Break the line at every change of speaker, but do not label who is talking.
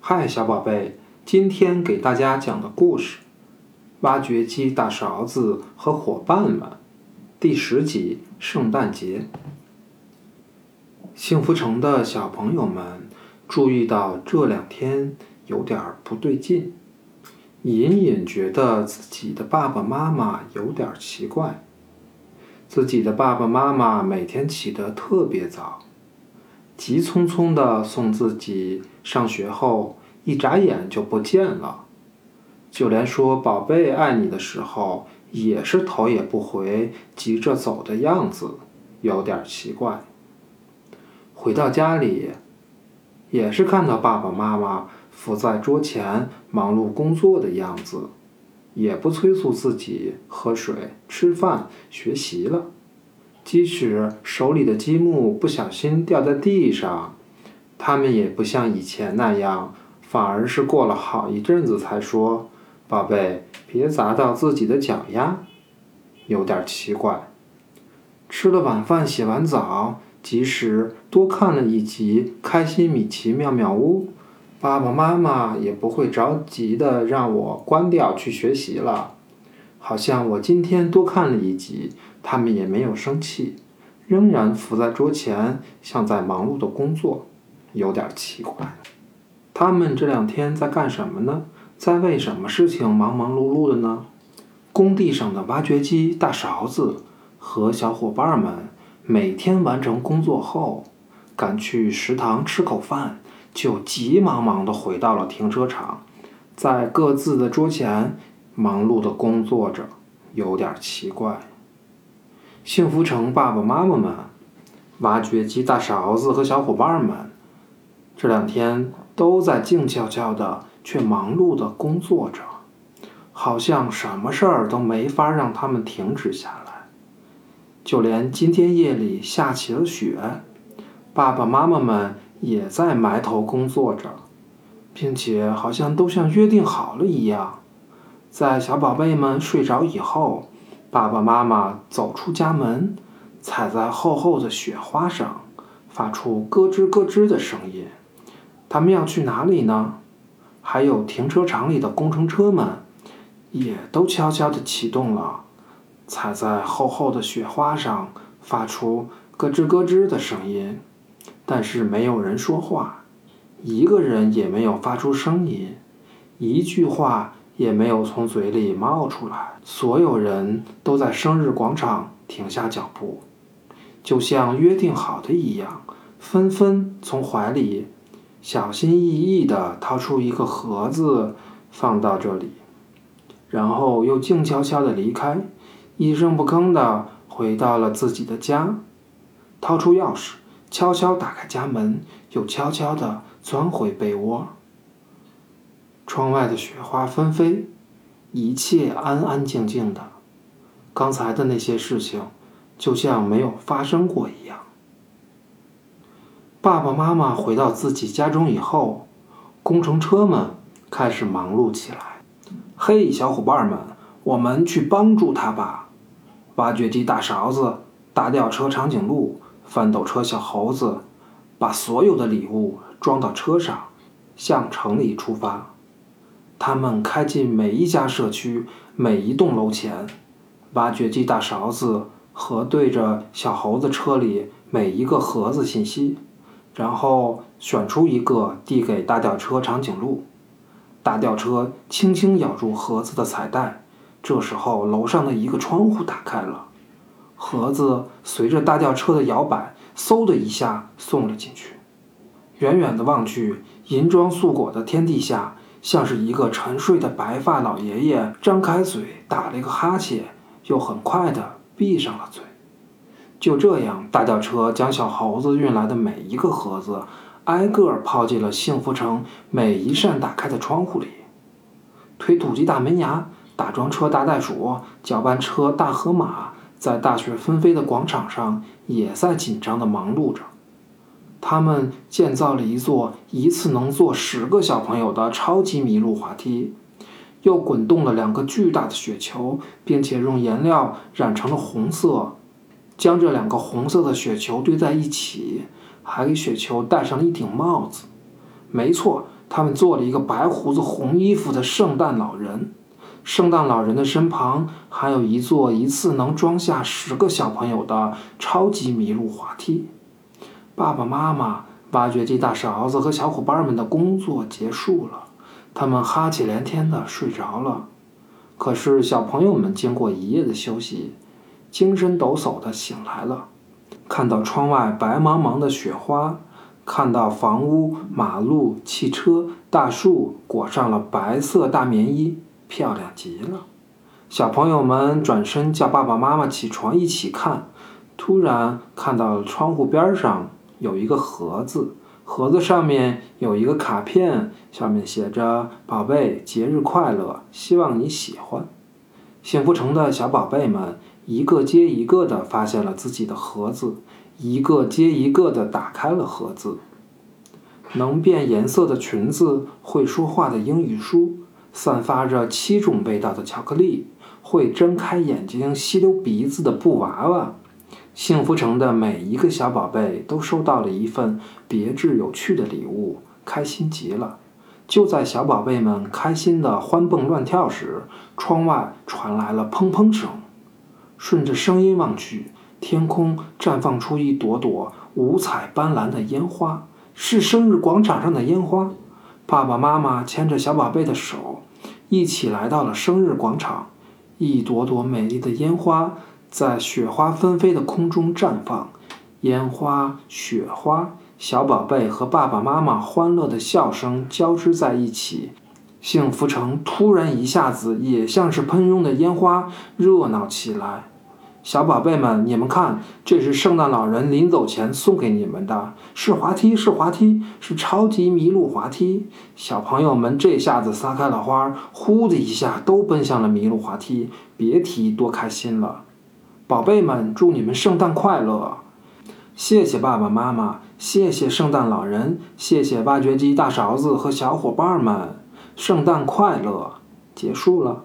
嗨，小宝贝，今天给大家讲的故事《挖掘机大勺子和伙伴们》第十集《圣诞节》。幸福城的小朋友们注意到这两天有点不对劲，隐隐觉得自己的爸爸妈妈有点奇怪。自己的爸爸妈妈每天起得特别早，急匆匆地送自己上学后，一眨眼就不见了。就连说“宝贝，爱你”的时候，也是头也不回，急着走的样子，有点奇怪。回到家里，也是看到爸爸妈妈伏在桌前忙碌工作的样子。也不催促自己喝水、吃饭、学习了。即使手里的积木不小心掉在地上，他们也不像以前那样，反而是过了好一阵子才说：“宝贝，别砸到自己的脚丫。”有点奇怪。吃了晚饭，洗完澡，即使多看了一集《开心米奇妙妙屋》。爸爸妈妈也不会着急的让我关掉去学习了，好像我今天多看了一集，他们也没有生气，仍然伏在桌前，像在忙碌的工作，有点奇怪。他们这两天在干什么呢？在为什么事情忙忙碌碌的呢？工地上的挖掘机大勺子和小伙伴们每天完成工作后，赶去食堂吃口饭。就急忙忙地回到了停车场，在各自的桌前忙碌的工作着，有点奇怪。幸福城爸爸妈妈们、挖掘机大勺子和小伙伴们，这两天都在静悄悄的却忙碌的工作着，好像什么事儿都没法让他们停止下来。就连今天夜里下起了雪，爸爸妈妈们。也在埋头工作着，并且好像都像约定好了一样，在小宝贝们睡着以后，爸爸妈妈走出家门，踩在厚厚的雪花上，发出咯吱咯吱的声音。他们要去哪里呢？还有停车场里的工程车们，也都悄悄地启动了，踩在厚厚的雪花上，发出咯吱咯吱的声音。但是没有人说话，一个人也没有发出声音，一句话也没有从嘴里冒出来。所有人都在生日广场停下脚步，就像约定好的一样，纷纷从怀里小心翼翼地掏出一个盒子，放到这里，然后又静悄悄地离开，一声不吭地回到了自己的家，掏出钥匙。悄悄打开家门，又悄悄地钻回被窝。窗外的雪花纷飞，一切安安静静的，刚才的那些事情就像没有发生过一样。爸爸妈妈回到自己家中以后，工程车们开始忙碌起来。嘿，小伙伴们，我们去帮助他吧！挖掘机大勺子，大吊车长颈鹿。翻斗车小猴子把所有的礼物装到车上，向城里出发。他们开进每一家社区、每一栋楼前，挖掘机大勺子核对着小猴子车里每一个盒子信息，然后选出一个递给大吊车长颈鹿。大吊车轻轻咬住盒子的彩带，这时候楼上的一个窗户打开了。盒子随着大吊车的摇摆，嗖的一下送了进去。远远的望去，银装素裹的天地下，像是一个沉睡的白发老爷爷，张开嘴打了一个哈欠，又很快的闭上了嘴。就这样，大吊车将小猴子运来的每一个盒子，挨个抛进了幸福城每一扇打开的窗户里。推土机大门牙、打桩车大袋鼠、搅拌车大河马。在大雪纷飞的广场上，也在紧张地忙碌着。他们建造了一座一次能坐十个小朋友的超级麋鹿滑梯，又滚动了两个巨大的雪球，并且用颜料染成了红色，将这两个红色的雪球堆在一起，还给雪球戴上了一顶帽子。没错，他们做了一个白胡子、红衣服的圣诞老人。圣诞老人的身旁还有一座一次能装下十个小朋友的超级麋鹿滑梯。爸爸妈妈、挖掘机大勺子和小伙伴们的工作结束了，他们哈气连天的睡着了。可是小朋友们经过一夜的休息，精神抖擞的醒来了，看到窗外白茫茫的雪花，看到房屋、马路、汽车、大树裹上了白色大棉衣。漂亮极了，小朋友们转身叫爸爸妈妈起床一起看。突然看到窗户边上有一个盒子，盒子上面有一个卡片，上面写着：“宝贝，节日快乐，希望你喜欢。”幸福城的小宝贝们一个接一个的发现了自己的盒子，一个接一个的打开了盒子。能变颜色的裙子，会说话的英语书。散发着七种味道的巧克力，会睁开眼睛、吸溜鼻子的布娃娃。幸福城的每一个小宝贝都收到了一份别致有趣的礼物，开心极了。就在小宝贝们开心的欢蹦乱跳时，窗外传来了砰砰声。顺着声音望去，天空绽放出一朵朵五彩斑斓的烟花，是生日广场上的烟花。爸爸妈妈牵着小宝贝的手。一起来到了生日广场，一朵朵美丽的烟花在雪花纷飞的空中绽放，烟花、雪花、小宝贝和爸爸妈妈欢乐的笑声交织在一起，幸福城突然一下子也像是喷涌的烟花，热闹起来。小宝贝们，你们看，这是圣诞老人临走前送给你们的，是滑梯，是滑梯，是超级麋鹿滑梯。小朋友们这下子撒开了花，呼的一下都奔向了麋鹿滑梯，别提多开心了。宝贝们，祝你们圣诞快乐！谢谢爸爸妈妈，谢谢圣诞老人，谢谢挖掘机大勺子和小伙伴们，圣诞快乐！结束了。